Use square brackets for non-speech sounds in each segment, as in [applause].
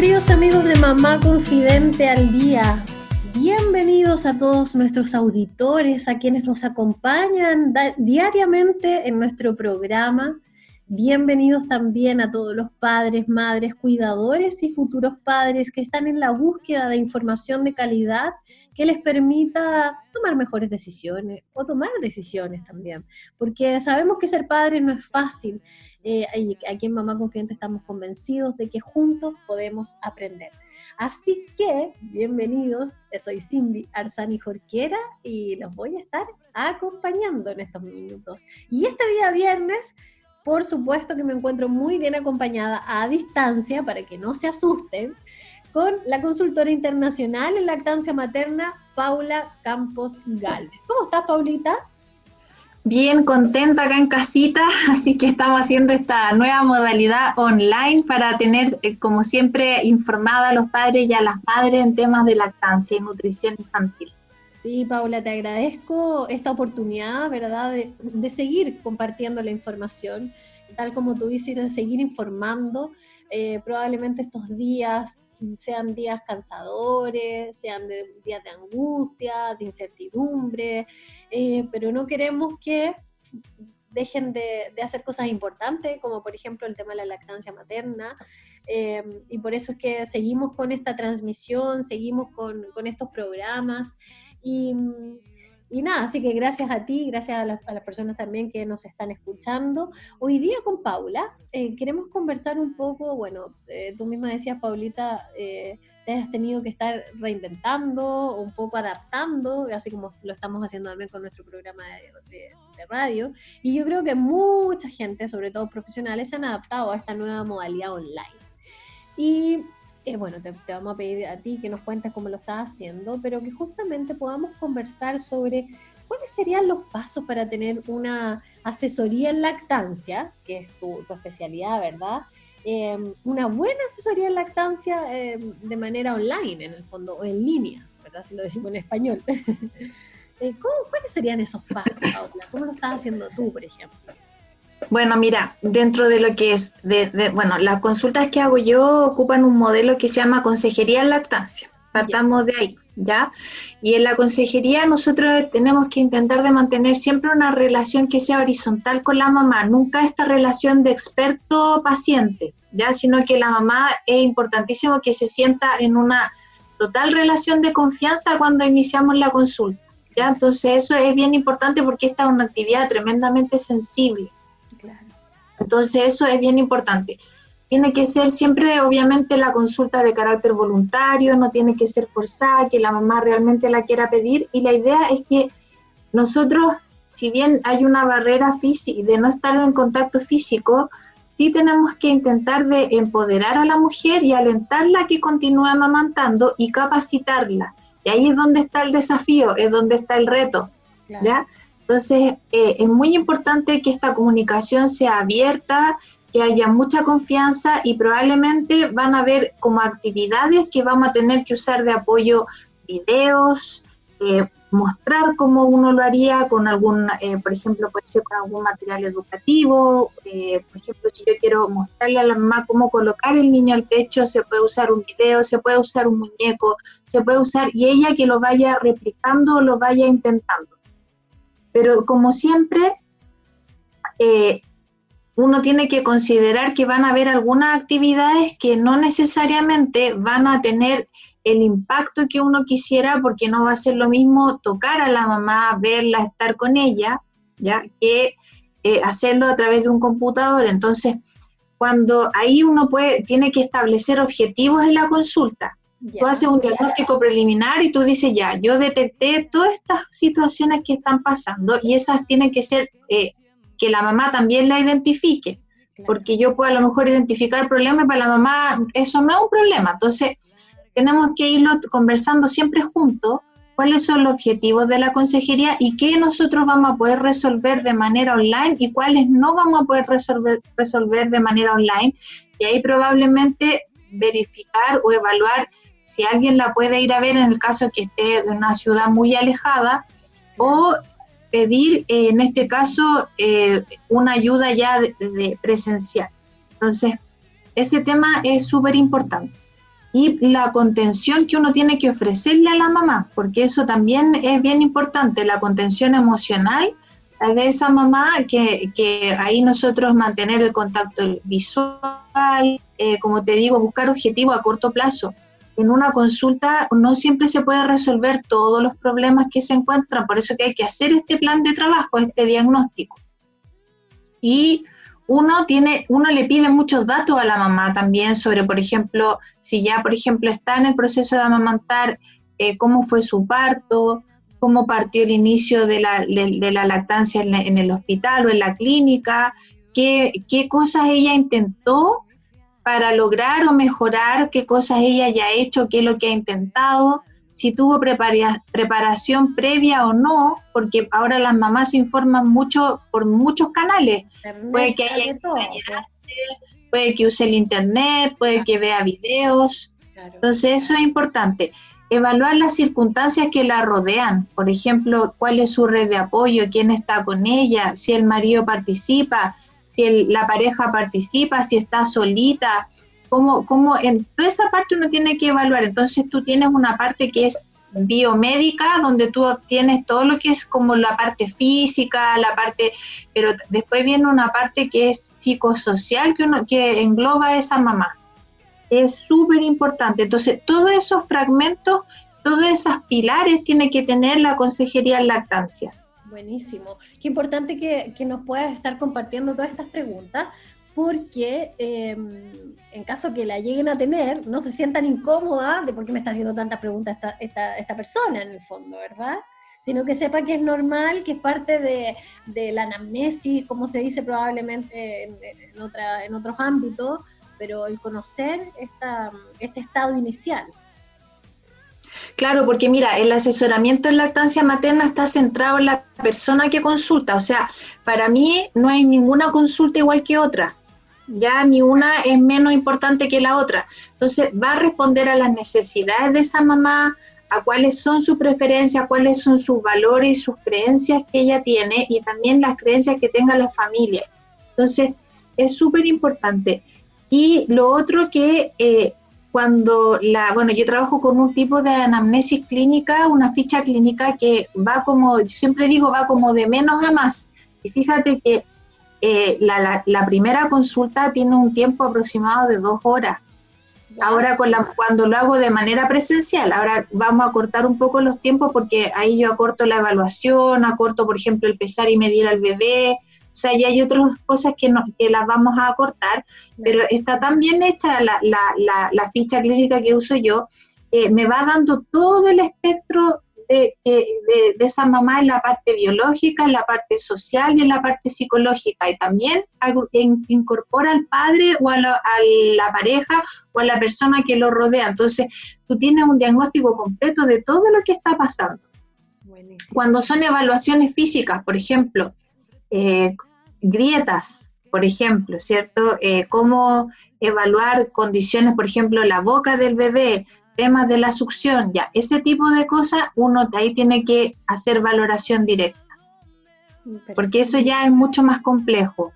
Queridos amigos de Mamá Confidente al Día. Bienvenidos a todos nuestros auditores, a quienes nos acompañan diariamente en nuestro programa. Bienvenidos también a todos los padres, madres, cuidadores y futuros padres que están en la búsqueda de información de calidad que les permita tomar mejores decisiones o tomar decisiones también. Porque sabemos que ser padre no es fácil eh, aquí en Mamá Confidente estamos convencidos de que juntos podemos aprender. Así que, bienvenidos, soy Cindy Arzani Jorquera y los voy a estar acompañando en estos minutos. Y este día viernes, por supuesto que me encuentro muy bien acompañada a distancia para que no se asusten con la consultora internacional en lactancia materna, Paula Campos Galvez. ¿Cómo estás, Paulita? Bien contenta acá en casita, [laughs] así que estamos haciendo esta nueva modalidad online para tener, eh, como siempre, informada a los padres y a las madres en temas de lactancia y nutrición infantil. Sí, Paula, te agradezco esta oportunidad, ¿verdad?, de, seguir compartiendo la información, tal como tú dices, de seguir informando. Eh, probablemente estos días sean días cansadores, sean días de angustia, de incertidumbre, eh, pero no queremos que dejen de, hacer cosas importantes, como por ejemplo el tema de la lactancia materna, eh, y por eso es que seguimos con esta transmisión, seguimos con, con estos programas, y y nada, así que gracias a ti, gracias a, las personas también que nos están escuchando. Hoy día con Paula eh, queremos conversar un poco, bueno, eh, tú misma decías, Paulita, eh, te has tenido que estar reinventando, un poco adaptando, así como lo estamos haciendo también con nuestro programa de, de radio. Y yo creo que mucha gente, sobre todo profesionales, se han adaptado a esta nueva modalidad online. Y bueno, te, vamos a pedir a ti que nos cuentes cómo lo estás haciendo, pero que justamente podamos conversar sobre cuáles serían los pasos para tener una asesoría en lactancia, que es tu, especialidad, ¿verdad? Em, una buena asesoría en lactancia em, de manera online, en el fondo, o en línea, ¿verdad? Si lo decimos en español. [laughs] Eh, ¿Cuáles serían esos pasos, Paula? ¿Cómo lo estás haciendo tú, por ejemplo? Bueno, mira, dentro de lo que es, de, bueno, las consultas que hago yo ocupan un modelo que se llama consejería en lactancia. Partamos de ahí, ¿ya? Y en la consejería nosotros tenemos que intentar de mantener siempre una relación que sea horizontal con la mamá, nunca esta relación de experto-paciente, ¿ya? Sino que la mamá es importantísimo que se sienta en una total relación de confianza cuando iniciamos la consulta, ¿ya? Entonces eso es bien importante porque esta es una actividad tremendamente sensible. Entonces eso es bien importante. Tiene que ser siempre, obviamente, la consulta de carácter voluntario, no tiene que ser forzada, que la mamá realmente la quiera pedir. Y la idea es que nosotros, si bien hay una barrera física de no estar en contacto físico, sí tenemos que intentar de empoderar a la mujer y alentarla a que continúe amamantando y capacitarla. Y ahí es donde está el desafío, es donde está el reto. ¿ya? Entonces, eh, es muy importante que esta comunicación sea abierta, que haya mucha confianza y probablemente van a haber como actividades que vamos a tener que usar de apoyo videos, eh, mostrar cómo uno lo haría con algún, eh, por ejemplo, puede ser con algún material educativo, por ejemplo, si yo quiero mostrarle a la mamá cómo colocar el niño al pecho, se puede usar un video, se puede usar un muñeco, se puede usar, y ella que lo vaya replicando o lo vaya intentando. Pero como siempre, eh, uno tiene que considerar que van a haber algunas actividades que no necesariamente van a tener el impacto que uno quisiera porque no va a ser lo mismo tocar a la mamá, verla, estar con ella, ya que eh, hacerlo a través de un computador. Entonces, cuando ahí uno puede, tiene que establecer objetivos en la consulta. Tú haces un diagnóstico preliminar y tú dices, ya, yo detecté todas estas situaciones que están pasando y esas tienen que ser eh, que la mamá también la identifique, porque yo puedo a lo mejor identificar problemas para la mamá, eso no es un problema. Entonces, tenemos que irlo conversando siempre juntos, cuáles son los objetivos de la consejería y qué nosotros vamos a poder resolver de manera online y cuáles no vamos a poder resolver, resolver de manera online. Y ahí probablemente verificar o evaluar si alguien la puede ir a ver en el caso que esté de una ciudad muy alejada o pedir, eh, en este caso, eh, una ayuda ya de, presencial. Entonces, ese tema es súper importante. Y la contención que uno tiene que ofrecerle a la mamá, porque eso también es bien importante, la contención emocional de esa mamá, que, que ahí nosotros mantener el contacto visual, eh, como te digo, buscar objetivos a corto plazo en una consulta no siempre se puede resolver todos los problemas que se encuentran, por eso que hay que hacer este plan de trabajo, este diagnóstico. Y uno tiene, uno le pide muchos datos a la mamá también sobre, por ejemplo, si ya, por ejemplo, está en el proceso de amamantar, eh, cómo fue su parto, cómo partió el inicio de la, de, la lactancia en, en, el hospital o en la clínica, qué, qué cosas ella intentó para lograr o mejorar qué cosas ella ya ha hecho, qué es lo que ha intentado, si tuvo preparación previa o no, porque ahora las mamás se informan mucho por muchos canales. puede que haya puede que use el internet, puede que vea videos. Entonces eso es importante. Evaluar las circunstancias que la rodean, por ejemplo, cuál es su red de apoyo, quién está con ella, si el marido participa, si la pareja participa, si está solita, cómo, cómo en toda esa parte uno tiene que evaluar. Entonces tú tienes una parte que es biomédica, donde tú obtienes todo lo que es como la parte física, la parte, pero después viene una parte que es psicosocial que, uno, que engloba a esa mamá. Es súper importante. Entonces, todos esos fragmentos, todos esos pilares tiene que tener la consejería en lactancia. Buenísimo. Qué importante que, que nos puedas estar compartiendo todas estas preguntas, porque em, en caso que la lleguen a tener, no se sientan incómodas de por qué me está haciendo tantas preguntas esta, esta, esta, persona en el fondo, ¿verdad? Sino que sepa que es normal, que es parte de, de la anamnesis, como se dice probablemente en, en, otra, en otros ámbitos, pero el conocer esta, este estado inicial. Claro, porque mira, el asesoramiento en lactancia materna está centrado en la persona que consulta, o sea, para mí no hay ninguna consulta igual que otra, ya ni una es menos importante que la otra. Entonces, va a responder a las necesidades de esa mamá, a cuáles son sus preferencias, cuáles son sus valores y sus creencias que ella tiene y también las creencias que tenga la familia. Entonces, es súper importante. Y lo otro que eh, cuando la, bueno, yo trabajo con un tipo de anamnesis clínica, una ficha clínica que va como, yo siempre digo, va como de menos a más. Y fíjate que eh, la, la, primera consulta tiene un tiempo aproximado de dos horas. Ahora con la, cuando lo hago de manera presencial, ahora vamos a cortar un poco los tiempos porque ahí yo acorto la evaluación, acorto por ejemplo el pesar y medir al bebé, sea, ya hay otras cosas que, no, que las vamos a acortar, pero está tan bien hecha la, la, la, ficha clínica que uso yo, eh, me va dando todo el espectro de, de, de, esa mamá en la parte biológica, en la parte social y en la parte psicológica. Y también incorpora al padre o a la, a la, pareja o a la persona que lo rodea. Entonces, tú tienes un diagnóstico completo de todo lo que está pasando. Cuando son evaluaciones físicas, por ejemplo, eh, grietas, por ejemplo, ¿cierto? Eh, cómo evaluar condiciones, por ejemplo, la boca del bebé, temas de la succión, ya, ese tipo de cosas, uno ahí tiene que hacer valoración directa, porque eso ya es mucho más complejo.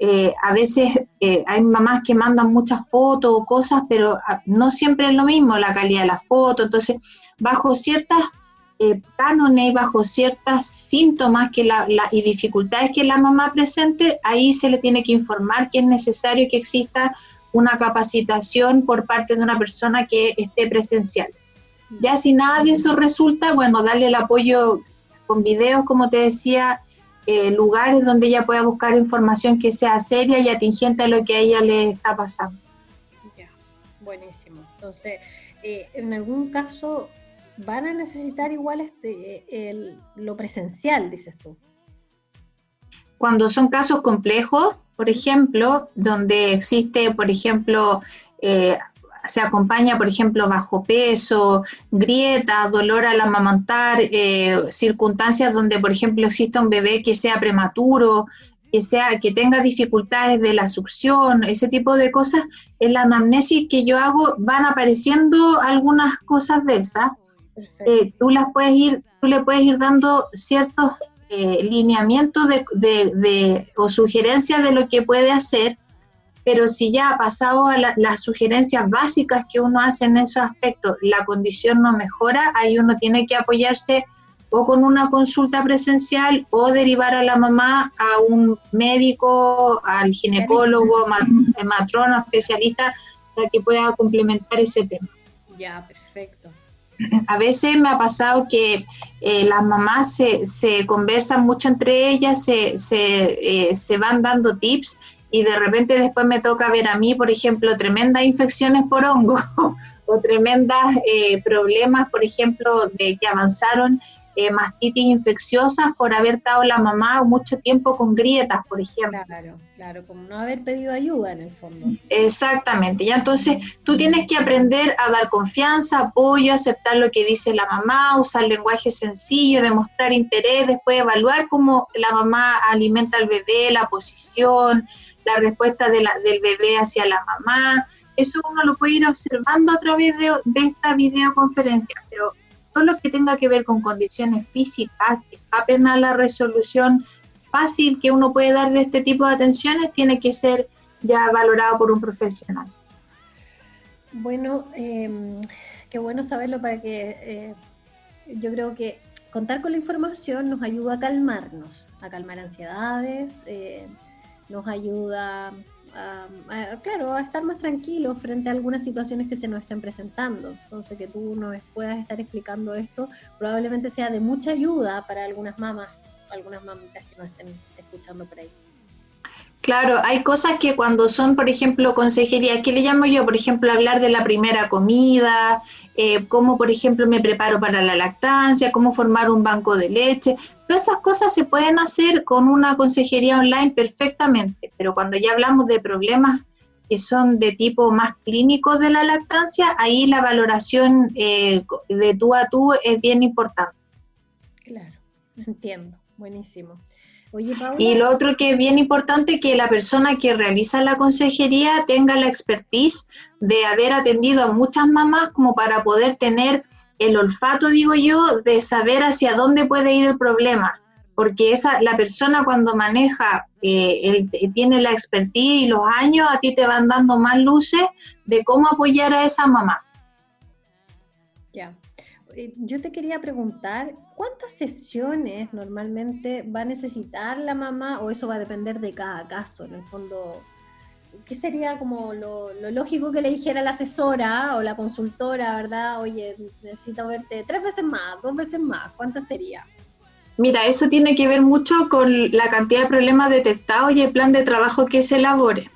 Eh, a veces eh, hay mamás que mandan muchas fotos o cosas, pero ah, no siempre es lo mismo la calidad de la foto, entonces bajo ciertas eh, cánones bajo ciertos síntomas que la, y dificultades que la mamá presente, ahí se le tiene que informar que es necesario que exista una capacitación por parte de una persona que esté presencial. Ya si nada de eso resulta, bueno, darle el apoyo con videos, como te decía, eh, lugares donde ella pueda buscar información que sea seria y atingente a lo que a ella le está pasando. Ya, buenísimo. Entonces, eh, en algún caso van a necesitar igual este, lo presencial, dices tú. Cuando son casos complejos, por ejemplo, donde existe, por ejemplo, eh, se acompaña, por ejemplo, bajo peso, grieta, dolor al amamantar, eh, circunstancias donde, por ejemplo, exista un bebé que sea prematuro, que sea que tenga dificultades de la succión, ese tipo de cosas, en la anamnesis que yo hago van apareciendo algunas cosas de esas. Eh, tú las puedes ir, tú le puedes ir dando ciertos eh, lineamientos de, de, o sugerencias de lo que puede hacer pero si ya ha pasado a las sugerencias básicas que uno hace en esos aspectos, la condición no mejora, ahí uno tiene que apoyarse o con una consulta presencial o derivar a la mamá a un médico, al ginecólogo, matrona, especialista, para que pueda complementar ese tema. Ya, perfecto. A veces me ha pasado que eh, las mamás se, se, conversan mucho entre ellas, se, se, eh, se van dando tips y de repente después me toca ver a mí, por ejemplo, tremendas infecciones por hongo [laughs] o tremendas eh, problemas, por ejemplo, de que avanzaron eh, mastitis infecciosas por haber estado la mamá mucho tiempo con grietas, por ejemplo. Claro, claro, como no haber pedido ayuda en el fondo. Exactamente, ya entonces tú tienes que aprender a dar confianza, apoyo, aceptar lo que dice la mamá, usar lenguaje sencillo, demostrar interés, después evaluar cómo la mamá alimenta al bebé, la posición, la respuesta de la, del bebé hacia la mamá. Eso uno lo puede ir observando a través de, esta videoconferencia, pero todo lo que tenga que ver con condiciones físicas, que apenas la resolución fácil que uno puede dar de este tipo de atenciones, tiene que ser ya valorado por un profesional. Bueno, em, qué bueno saberlo para que eh, yo creo que contar con la información nos ayuda a calmarnos, a calmar ansiedades, eh, nos ayuda a, claro, a estar más tranquilos frente a algunas situaciones que se nos estén presentando. Entonces, que tú nos puedas estar explicando esto probablemente sea de mucha ayuda para algunas mamás, algunas mamitas que nos estén escuchando por ahí. Claro, hay cosas que cuando son, por ejemplo, consejería, ¿qué le llamo yo? Por ejemplo, hablar de la primera comida, eh, cómo, por ejemplo, me preparo para la lactancia, cómo formar un banco de leche. Todas esas cosas se pueden hacer con una consejería online perfectamente, pero cuando ya hablamos de problemas que son de tipo más clínico de la lactancia, ahí la valoración eh, de tú a tú es bien importante. Claro, entiendo, buenísimo y lo otro que es bien importante que la persona que realiza la consejería tenga la expertise de haber atendido a muchas mamás como para poder tener el olfato, digo yo, de saber hacia dónde puede ir el problema. Porque esa, la persona cuando maneja, eh, tiene la expertise y los años, a ti te van dando más luces de cómo apoyar a esa mamá. Ya. Yo te quería preguntar, ¿cuántas sesiones normalmente va a necesitar la mamá o eso va a depender de cada caso? En el fondo, ¿qué sería como lo, lógico que le dijera la asesora o la consultora, verdad? Oye, necesito verte tres veces más, dos veces más, ¿cuántas sería? Mira, eso tiene que ver mucho con la cantidad de problemas detectados y el plan de trabajo que se elabore.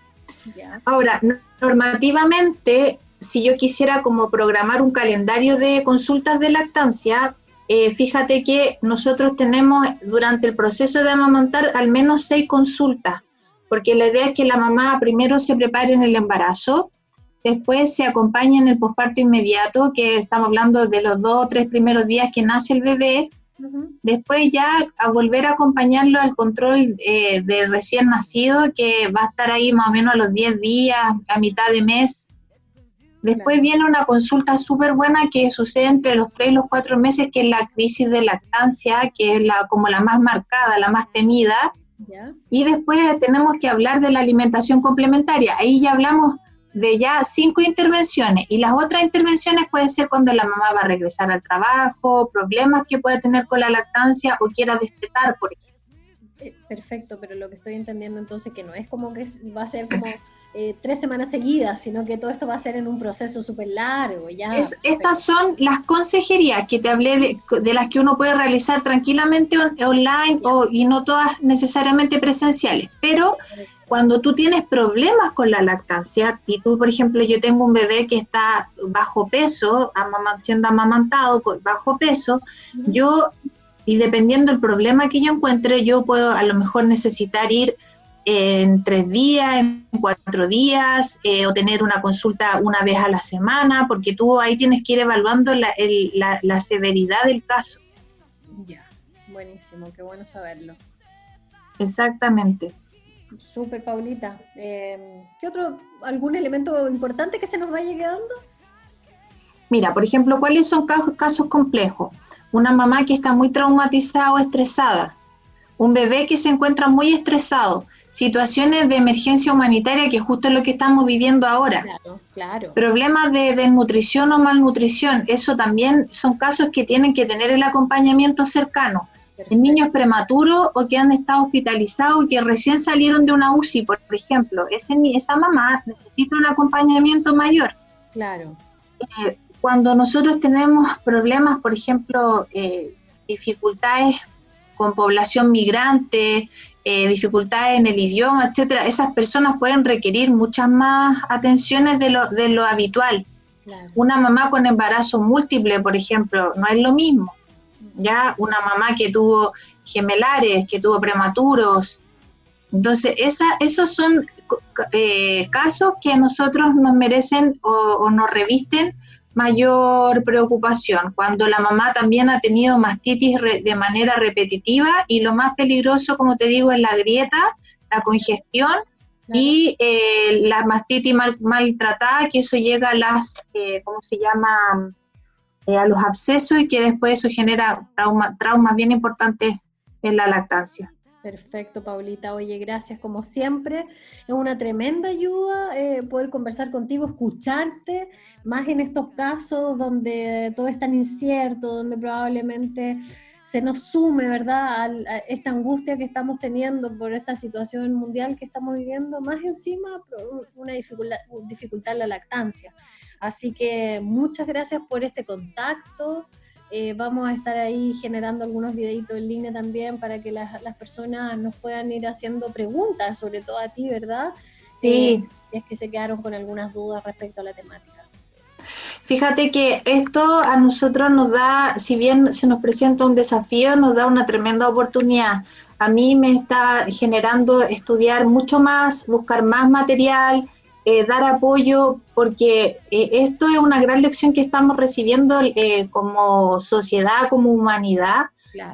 Ahora, normativamente si yo quisiera como programar un calendario de consultas de lactancia, eh, fíjate que nosotros tenemos durante el proceso de amamantar al menos seis consultas, porque la idea es que la mamá primero se prepare en el embarazo, después se acompañe en el posparto inmediato, que estamos hablando de los dos o tres primeros días que nace el bebé, después ya a volver a acompañarlo al control eh, de recién nacido, que va a estar ahí más o menos a los 10 días, a mitad de mes, Después viene una consulta súper buena que sucede entre los tres y los cuatro meses, que es la crisis de lactancia, que es la, como la más marcada, la más temida. Y después tenemos que hablar de la alimentación complementaria. Ahí ya hablamos de ya cinco intervenciones y las otras intervenciones pueden ser cuando la mamá va a regresar al trabajo, problemas que pueda tener con la lactancia o quiera destetar, por ejemplo. Eh, perfecto, pero lo que estoy entendiendo entonces que no es como que va a ser como [clears throat] eh, tres semanas seguidas, sino que todo esto va a ser en un proceso súper largo. Ya. estas son las consejerías que te hablé de, las que uno puede realizar tranquilamente online o, y no todas necesariamente presenciales, pero cuando tú tienes problemas con la lactancia, y tú, por ejemplo, yo tengo un bebé que está bajo peso, siendo amamantado bajo peso, yo, y dependiendo del problema que yo encuentre, yo puedo a lo mejor necesitar ir en tres días, en cuatro días, eh, o tener una consulta una vez a la semana, porque tú ahí tienes que ir evaluando la, la, severidad del caso. Ya, buenísimo, qué bueno saberlo. Exactamente. Súper, Paulita. Eh, ¿Qué otro, algún elemento importante que se nos vaya quedando? Mira, por ejemplo, ¿cuáles son casos, casos complejos? Una mamá que está muy traumatizada o estresada, un bebé que se encuentra muy estresado, situaciones de emergencia humanitaria, que justo es lo que estamos viviendo ahora. Claro, claro. Problemas de desnutrición o malnutrición, eso también son casos que tienen que tener el acompañamiento cercano. En niños prematuros o que han estado hospitalizados, que recién salieron de una UCI, por ejemplo, ese, esa mamá necesita un acompañamiento mayor. Claro. Eh, cuando nosotros tenemos problemas, por ejemplo, eh, dificultades con población migrante, eh, dificultades en el idioma, etcétera, esas personas pueden requerir muchas más atenciones de lo, de lo habitual. Una mamá con embarazo múltiple, por ejemplo, no es lo mismo. Ya una mamá que tuvo gemelares, que tuvo prematuros. Entonces, esa, esos son eh, casos que a nosotros nos merecen o, o nos revisten mayor preocupación, cuando la mamá también ha tenido mastitis de manera repetitiva y lo más peligroso, como te digo, es la grieta, la congestión y eh, la mastitis mal, maltratada, que eso llega a las, eh, ¿cómo se llama?, eh, a los abscesos y que después eso genera trauma, traumas bien importantes en la lactancia. Perfecto, Paulita. Oye, gracias como siempre. Es una tremenda ayuda eh, poder conversar contigo, escucharte, más en estos casos donde todo es tan incierto, donde probablemente se nos sume, ¿verdad?, a, esta angustia que estamos teniendo por esta situación mundial que estamos viviendo, más encima una dificultad, dificultad en la lactancia. Así que muchas gracias por este contacto. Eh, vamos a estar ahí generando algunos videitos en línea también para que las, personas nos puedan ir haciendo preguntas, sobre todo a ti, ¿verdad? Sí. Eh, es que se quedaron con algunas dudas respecto a la temática. Fíjate que esto a nosotros nos da, si bien se nos presenta un desafío, nos da una tremenda oportunidad. A mí me está generando estudiar mucho más, buscar más material, eh, dar apoyo, porque eh, esto es una gran lección que estamos recibiendo eh, como sociedad, como humanidad,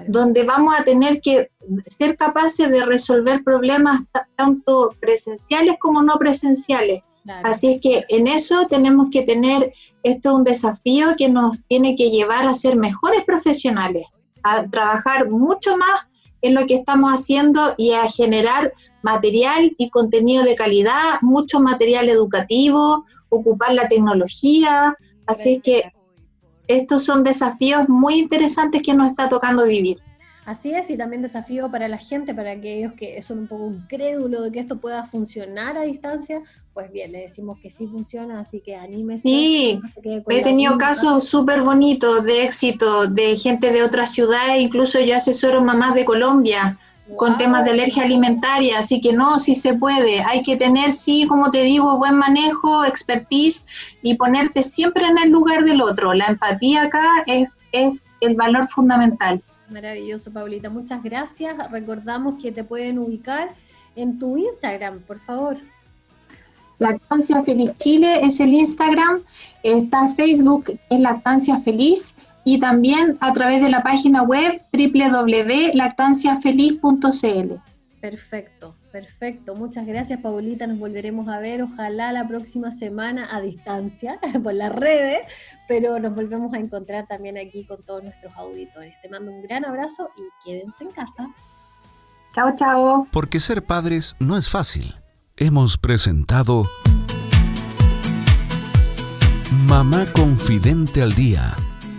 donde vamos a tener que ser capaces de resolver problemas tanto presenciales como no presenciales. Así es que en eso tenemos que tener, esto un desafío que nos tiene que llevar a ser mejores profesionales, a trabajar mucho más en lo que estamos haciendo y a generar material y contenido de calidad, mucho material educativo, ocupar la tecnología. Así que estos son desafíos muy interesantes que nos está tocando vivir. Así es, y también desafío para la gente, para aquellos que son un poco incrédulos de que esto pueda funcionar a distancia, pues bien, le decimos que sí funciona, así que anímese. Sí, he tenido casos súper bonitos de éxito de gente de otras ciudades, incluso yo asesoro mamás de Colombia con temas de alergia alimentaria, así que no, sí se puede, hay que tener, sí, como te digo, buen manejo, expertise y ponerte siempre en el lugar del otro. La empatía acá es, es el valor fundamental. Maravilloso, Paulita. Muchas gracias. Recordamos que te pueden ubicar en tu Instagram, por favor. Lactancia Feliz Chile es el Instagram, está Facebook es Lactancia Feliz y también a través de la página web www.lactanciafeliz.cl. Perfecto, perfecto. Muchas gracias, Paulita. Nos volveremos a ver, ojalá la próxima semana a distancia, [laughs] por las redes, pero nos volvemos a encontrar también aquí con todos nuestros auditores. Te mando un gran abrazo y quédense en casa. Chao, chao. Porque ser padres no es fácil. Hemos presentado Mamá Confidente al Día